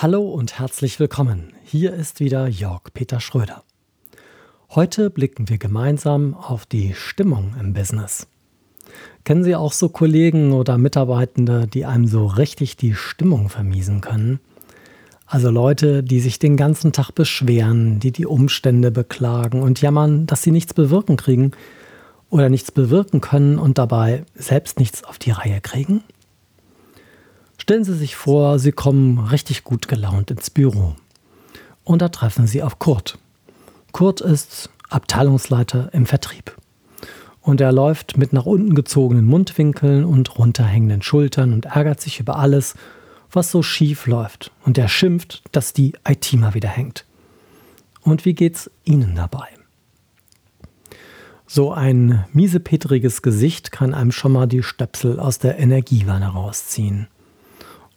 Hallo und herzlich willkommen. Hier ist wieder Jörg Peter Schröder. Heute blicken wir gemeinsam auf die Stimmung im Business. Kennen Sie auch so Kollegen oder Mitarbeitende, die einem so richtig die Stimmung vermiesen können? Also Leute, die sich den ganzen Tag beschweren, die die Umstände beklagen und jammern, dass sie nichts bewirken kriegen oder nichts bewirken können und dabei selbst nichts auf die Reihe kriegen? Stellen Sie sich vor, Sie kommen richtig gut gelaunt ins Büro. Und da treffen Sie auf Kurt. Kurt ist Abteilungsleiter im Vertrieb. Und er läuft mit nach unten gezogenen Mundwinkeln und runterhängenden Schultern und ärgert sich über alles, was so schief läuft. Und er schimpft, dass die IT mal wieder hängt. Und wie geht's Ihnen dabei? So ein miesepetriges Gesicht kann einem schon mal die Stöpsel aus der Energiewanne rausziehen.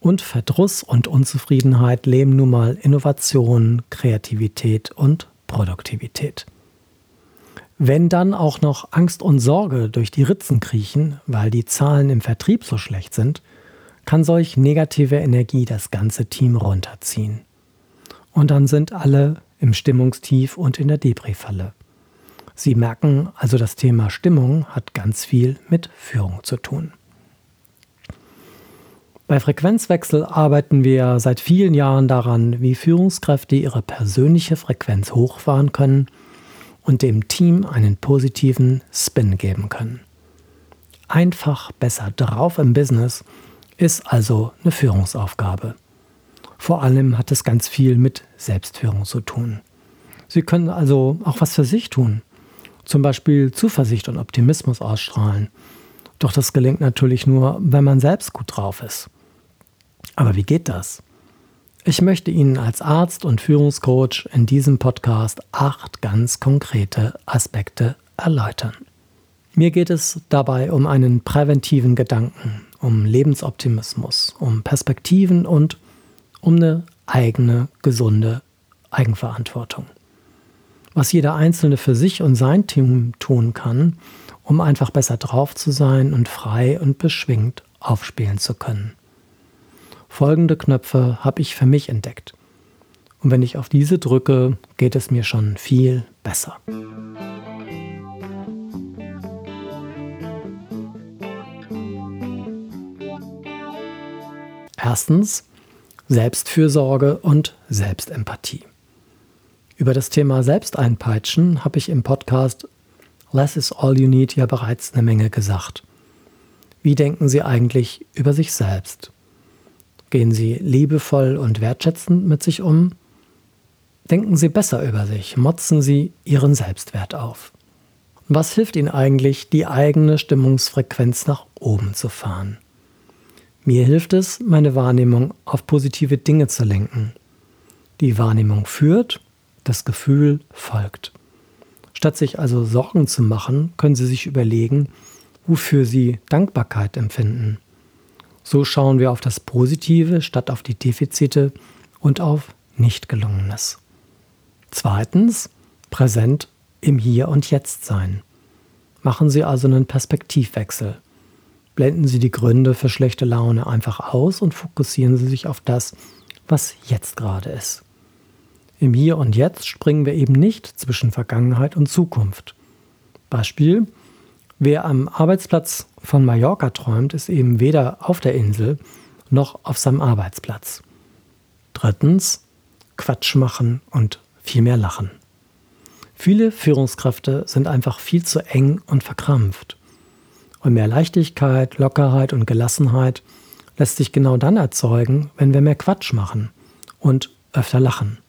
Und Verdruss und Unzufriedenheit leben nun mal Innovation, Kreativität und Produktivität. Wenn dann auch noch Angst und Sorge durch die Ritzen kriechen, weil die Zahlen im Vertrieb so schlecht sind, kann solch negative Energie das ganze Team runterziehen. Und dann sind alle im Stimmungstief und in der Depri-Falle. Sie merken also, das Thema Stimmung hat ganz viel mit Führung zu tun. Bei Frequenzwechsel arbeiten wir seit vielen Jahren daran, wie Führungskräfte ihre persönliche Frequenz hochfahren können und dem Team einen positiven Spin geben können. Einfach besser drauf im Business ist also eine Führungsaufgabe. Vor allem hat es ganz viel mit Selbstführung zu tun. Sie können also auch was für sich tun. Zum Beispiel Zuversicht und Optimismus ausstrahlen. Doch das gelingt natürlich nur, wenn man selbst gut drauf ist. Aber wie geht das? Ich möchte Ihnen als Arzt und Führungscoach in diesem Podcast acht ganz konkrete Aspekte erläutern. Mir geht es dabei um einen präventiven Gedanken, um Lebensoptimismus, um Perspektiven und um eine eigene, gesunde Eigenverantwortung. Was jeder Einzelne für sich und sein Team tun kann, um einfach besser drauf zu sein und frei und beschwingt aufspielen zu können. Folgende Knöpfe habe ich für mich entdeckt. Und wenn ich auf diese drücke, geht es mir schon viel besser. Erstens Selbstfürsorge und Selbstempathie. Über das Thema Selbsteinpeitschen habe ich im Podcast Less is All You Need ja bereits eine Menge gesagt. Wie denken Sie eigentlich über sich selbst? Gehen Sie liebevoll und wertschätzend mit sich um? Denken Sie besser über sich, motzen Sie Ihren Selbstwert auf. Was hilft Ihnen eigentlich, die eigene Stimmungsfrequenz nach oben zu fahren? Mir hilft es, meine Wahrnehmung auf positive Dinge zu lenken. Die Wahrnehmung führt, das Gefühl folgt. Statt sich also Sorgen zu machen, können Sie sich überlegen, wofür Sie Dankbarkeit empfinden. So schauen wir auf das Positive statt auf die Defizite und auf Nicht-Gelungenes. Zweitens, präsent im Hier und Jetzt sein. Machen Sie also einen Perspektivwechsel. Blenden Sie die Gründe für schlechte Laune einfach aus und fokussieren Sie sich auf das, was jetzt gerade ist. Im Hier und Jetzt springen wir eben nicht zwischen Vergangenheit und Zukunft. Beispiel, wer am Arbeitsplatz von Mallorca träumt, ist eben weder auf der Insel noch auf seinem Arbeitsplatz. Drittens, Quatsch machen und viel mehr lachen. Viele Führungskräfte sind einfach viel zu eng und verkrampft. Und mehr Leichtigkeit, Lockerheit und Gelassenheit lässt sich genau dann erzeugen, wenn wir mehr Quatsch machen und öfter lachen.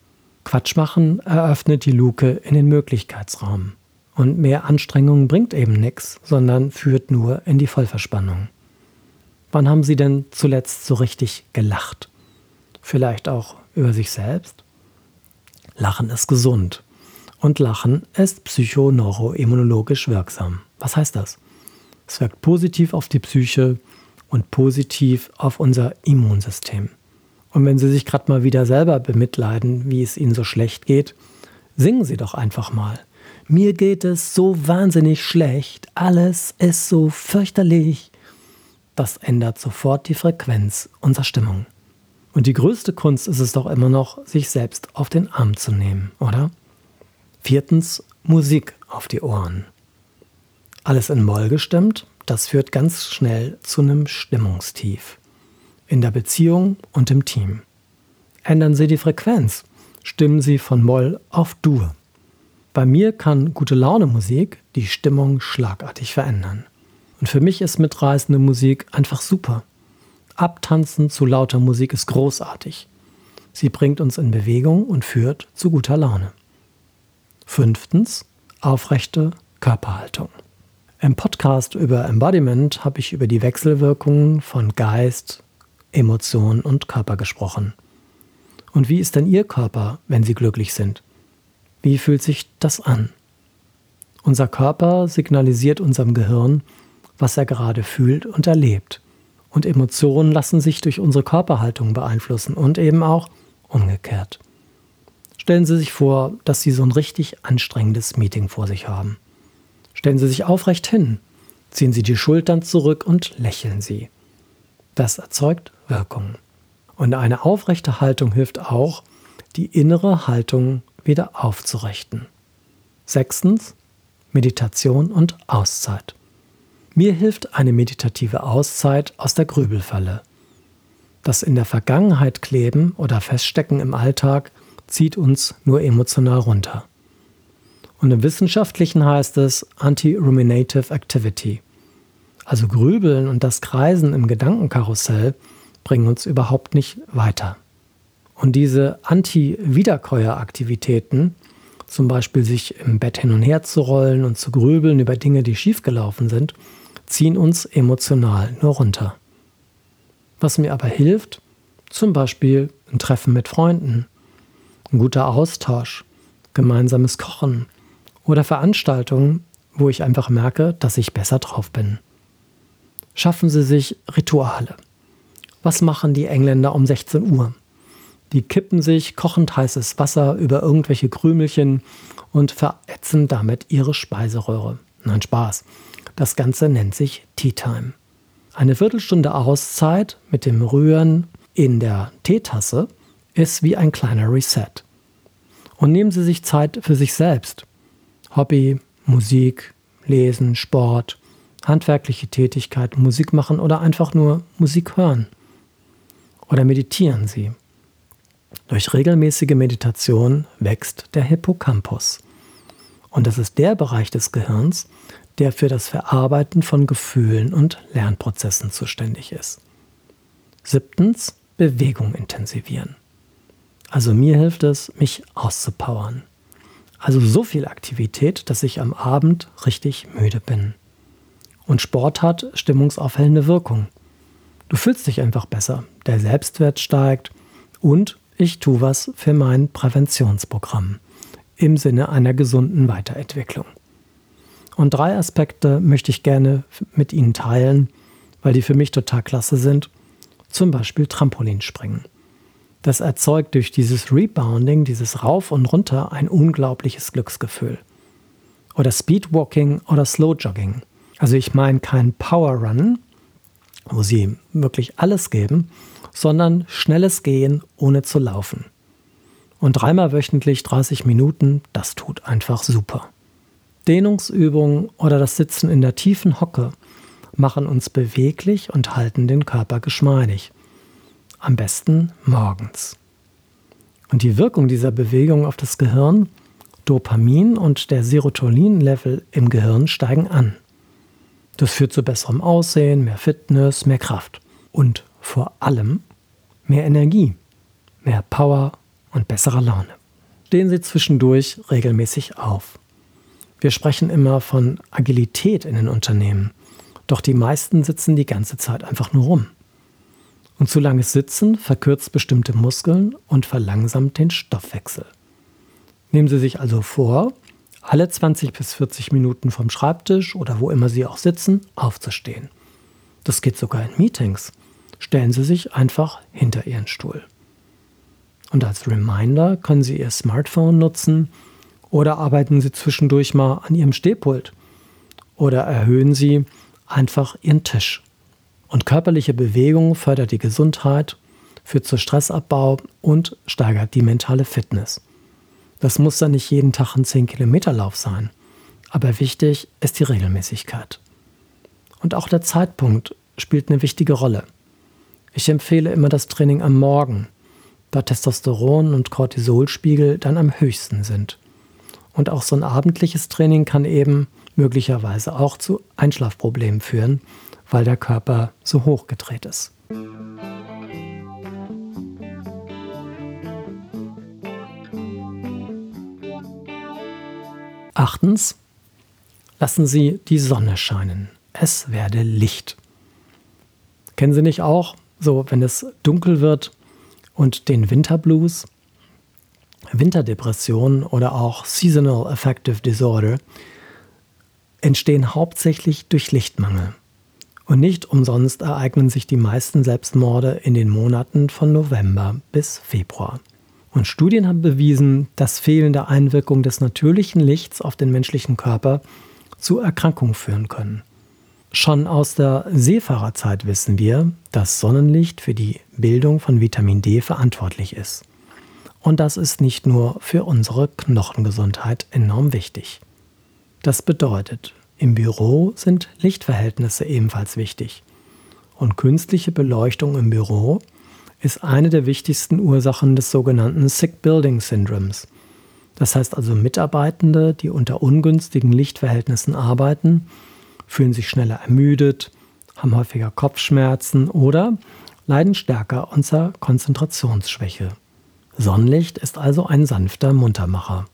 Quatsch machen eröffnet die Luke in den Möglichkeitsraum. Und mehr Anstrengung bringt eben nichts, sondern führt nur in die Vollverspannung. Wann haben Sie denn zuletzt so richtig gelacht? Vielleicht auch über sich selbst? Lachen ist gesund. Und Lachen ist psychoneuroimmunologisch wirksam. Was heißt das? Es wirkt positiv auf die Psyche und positiv auf unser Immunsystem. Und wenn Sie sich gerade mal wieder selber bemitleiden, wie es Ihnen so schlecht geht, singen Sie doch einfach mal. Mir geht es so wahnsinnig schlecht, alles ist so fürchterlich. Das ändert sofort die Frequenz unserer Stimmung. Und die größte Kunst ist es doch immer noch, sich selbst auf den Arm zu nehmen, oder? Viertens, Musik auf die Ohren. Alles in Moll gestimmt, das führt ganz schnell zu einem Stimmungstief. In der Beziehung und im Team. Ändern Sie die Frequenz, stimmen Sie von Moll auf Dur. Bei mir kann gute Laune Musik die Stimmung schlagartig verändern. Und für mich ist mitreißende Musik einfach super. Abtanzen zu lauter Musik ist großartig. Sie bringt uns in Bewegung und führt zu guter Laune. Fünftens, aufrechte Körperhaltung. Im Podcast über Embodiment habe ich über die Wechselwirkungen von Geist, Emotion und Körper gesprochen. Und wie ist denn Ihr Körper, wenn Sie glücklich sind? Wie fühlt sich das an? Unser Körper signalisiert unserem Gehirn, was er gerade fühlt und erlebt. Und Emotionen lassen sich durch unsere Körperhaltung beeinflussen und eben auch umgekehrt. Stellen Sie sich vor, dass Sie so ein richtig anstrengendes Meeting vor sich haben. Stellen Sie sich aufrecht hin, ziehen Sie die Schultern zurück und lächeln Sie. Das erzeugt Wirkung. Und eine aufrechte Haltung hilft auch, die innere Haltung wieder aufzurichten. Sechstens, Meditation und Auszeit. Mir hilft eine meditative Auszeit aus der Grübelfalle. Das in der Vergangenheit kleben oder feststecken im Alltag zieht uns nur emotional runter. Und im Wissenschaftlichen heißt es Anti-Ruminative Activity. Also Grübeln und das Kreisen im Gedankenkarussell bringen uns überhaupt nicht weiter. Und diese Anti-Wiederkäueraktivitäten, zum Beispiel sich im Bett hin und her zu rollen und zu grübeln über Dinge, die schiefgelaufen sind, ziehen uns emotional nur runter. Was mir aber hilft, zum Beispiel ein Treffen mit Freunden, ein guter Austausch, gemeinsames Kochen oder Veranstaltungen, wo ich einfach merke, dass ich besser drauf bin. Schaffen Sie sich Rituale. Was machen die Engländer um 16 Uhr? Die kippen sich kochend heißes Wasser über irgendwelche Krümelchen und verätzen damit ihre Speiseröhre. Nein, Spaß. Das Ganze nennt sich Tea Time. Eine Viertelstunde Auszeit mit dem Rühren in der Teetasse ist wie ein kleiner Reset. Und nehmen Sie sich Zeit für sich selbst. Hobby, Musik, Lesen, Sport, handwerkliche Tätigkeit, Musik machen oder einfach nur Musik hören. Oder meditieren Sie. Durch regelmäßige Meditation wächst der Hippocampus. Und das ist der Bereich des Gehirns, der für das Verarbeiten von Gefühlen und Lernprozessen zuständig ist. Siebtens, Bewegung intensivieren. Also mir hilft es, mich auszupowern. Also so viel Aktivität, dass ich am Abend richtig müde bin. Und Sport hat stimmungsaufhellende Wirkung. Du fühlst dich einfach besser, der Selbstwert steigt und ich tue was für mein Präventionsprogramm im Sinne einer gesunden Weiterentwicklung. Und drei Aspekte möchte ich gerne mit Ihnen teilen, weil die für mich total klasse sind. Zum Beispiel Trampolinspringen. Das erzeugt durch dieses Rebounding, dieses Rauf und Runter ein unglaubliches Glücksgefühl. Oder Speedwalking oder Slowjogging. Also ich meine kein Power Run, wo Sie wirklich alles geben, sondern schnelles Gehen ohne zu laufen. Und dreimal wöchentlich 30 Minuten, das tut einfach super. Dehnungsübungen oder das Sitzen in der tiefen Hocke machen uns beweglich und halten den Körper geschmeidig. Am besten morgens. Und die Wirkung dieser Bewegung auf das Gehirn, Dopamin und der Serotonin-Level im Gehirn steigen an. Das führt zu besserem Aussehen, mehr Fitness, mehr Kraft und vor allem mehr Energie, mehr Power und besserer Laune. Stehen Sie zwischendurch regelmäßig auf. Wir sprechen immer von Agilität in den Unternehmen. Doch die meisten sitzen die ganze Zeit einfach nur rum. Und zu langes Sitzen verkürzt bestimmte Muskeln und verlangsamt den Stoffwechsel. Nehmen Sie sich also vor, alle 20 bis 40 Minuten vom Schreibtisch oder wo immer Sie auch sitzen, aufzustehen. Das geht sogar in Meetings. Stellen Sie sich einfach hinter Ihren Stuhl. Und als Reminder können Sie Ihr Smartphone nutzen oder arbeiten Sie zwischendurch mal an Ihrem Stehpult oder erhöhen Sie einfach Ihren Tisch. Und körperliche Bewegung fördert die Gesundheit, führt zu Stressabbau und steigert die mentale Fitness. Das muss dann nicht jeden Tag ein 10-Kilometer-Lauf sein. Aber wichtig ist die Regelmäßigkeit. Und auch der Zeitpunkt spielt eine wichtige Rolle. Ich empfehle immer das Training am Morgen, da Testosteron und Cortisolspiegel dann am höchsten sind. Und auch so ein abendliches Training kann eben möglicherweise auch zu Einschlafproblemen führen, weil der Körper so hoch gedreht ist. Achtens, lassen Sie die Sonne scheinen. Es werde Licht. Kennen Sie nicht auch, so wenn es dunkel wird und den Winterblues? Winterdepression oder auch Seasonal Affective Disorder entstehen hauptsächlich durch Lichtmangel. Und nicht umsonst ereignen sich die meisten Selbstmorde in den Monaten von November bis Februar. Und Studien haben bewiesen, dass fehlende Einwirkung des natürlichen Lichts auf den menschlichen Körper zu Erkrankungen führen können. Schon aus der Seefahrerzeit wissen wir, dass Sonnenlicht für die Bildung von Vitamin D verantwortlich ist. Und das ist nicht nur für unsere Knochengesundheit enorm wichtig. Das bedeutet, im Büro sind Lichtverhältnisse ebenfalls wichtig. Und künstliche Beleuchtung im Büro ist eine der wichtigsten Ursachen des sogenannten Sick Building Syndroms. Das heißt also Mitarbeitende, die unter ungünstigen Lichtverhältnissen arbeiten, fühlen sich schneller ermüdet, haben häufiger Kopfschmerzen oder leiden stärker unter Konzentrationsschwäche. Sonnenlicht ist also ein sanfter Muntermacher.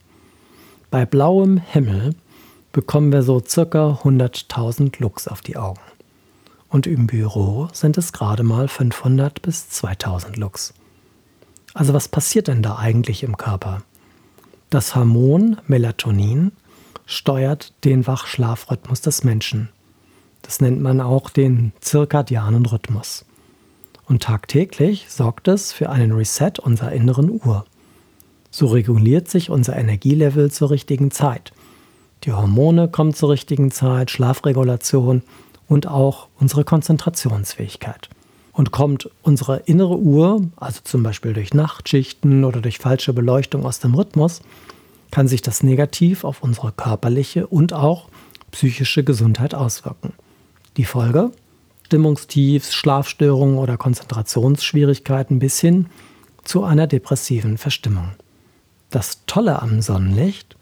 Bei blauem Himmel bekommen wir so circa 100.000 Lux auf die Augen und im Büro sind es gerade mal 500 bis 2000 Lux. Also was passiert denn da eigentlich im Körper? Das Hormon Melatonin steuert den Wachschlafrhythmus des Menschen. Das nennt man auch den zirkadianen Rhythmus. Und tagtäglich sorgt es für einen Reset unserer inneren Uhr. So reguliert sich unser Energielevel zur richtigen Zeit. Die Hormone kommen zur richtigen Zeit, Schlafregulation und auch unsere Konzentrationsfähigkeit. Und kommt unsere innere Uhr, also zum Beispiel durch Nachtschichten oder durch falsche Beleuchtung aus dem Rhythmus, kann sich das negativ auf unsere körperliche und auch psychische Gesundheit auswirken. Die Folge? Stimmungstiefs, Schlafstörungen oder Konzentrationsschwierigkeiten bis hin zu einer depressiven Verstimmung. Das Tolle am Sonnenlicht,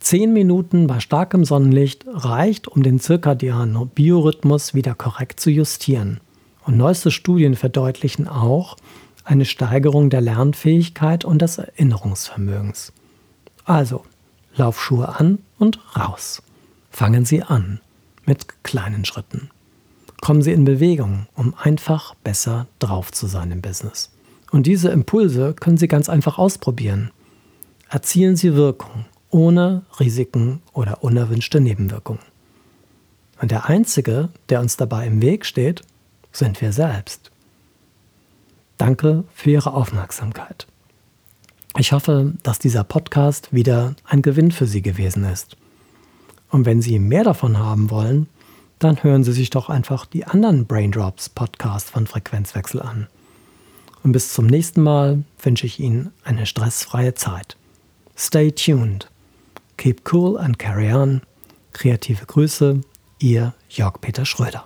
Zehn Minuten bei starkem Sonnenlicht reicht, um den zirkadianen Biorhythmus wieder korrekt zu justieren. Und neueste Studien verdeutlichen auch eine Steigerung der Lernfähigkeit und des Erinnerungsvermögens. Also, Laufschuhe an und raus. Fangen Sie an mit kleinen Schritten. Kommen Sie in Bewegung, um einfach besser drauf zu sein im Business. Und diese Impulse können Sie ganz einfach ausprobieren. Erzielen Sie Wirkung ohne Risiken oder unerwünschte Nebenwirkungen. Und der Einzige, der uns dabei im Weg steht, sind wir selbst. Danke für Ihre Aufmerksamkeit. Ich hoffe, dass dieser Podcast wieder ein Gewinn für Sie gewesen ist. Und wenn Sie mehr davon haben wollen, dann hören Sie sich doch einfach die anderen Braindrops Podcasts von Frequenzwechsel an. Und bis zum nächsten Mal wünsche ich Ihnen eine stressfreie Zeit. Stay tuned. Keep cool and carry on. Kreative Grüße, Ihr Jörg-Peter Schröder.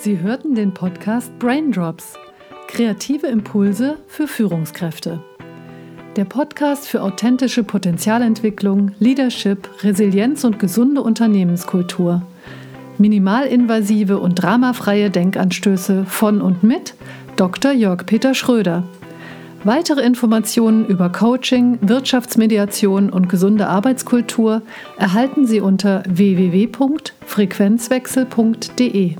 Sie hörten den Podcast Braindrops. Kreative Impulse für Führungskräfte. Der Podcast für authentische Potenzialentwicklung, Leadership, Resilienz und gesunde Unternehmenskultur. Minimalinvasive und dramafreie Denkanstöße von und mit Dr. Jörg Peter Schröder. Weitere Informationen über Coaching, Wirtschaftsmediation und gesunde Arbeitskultur erhalten Sie unter www.frequenzwechsel.de.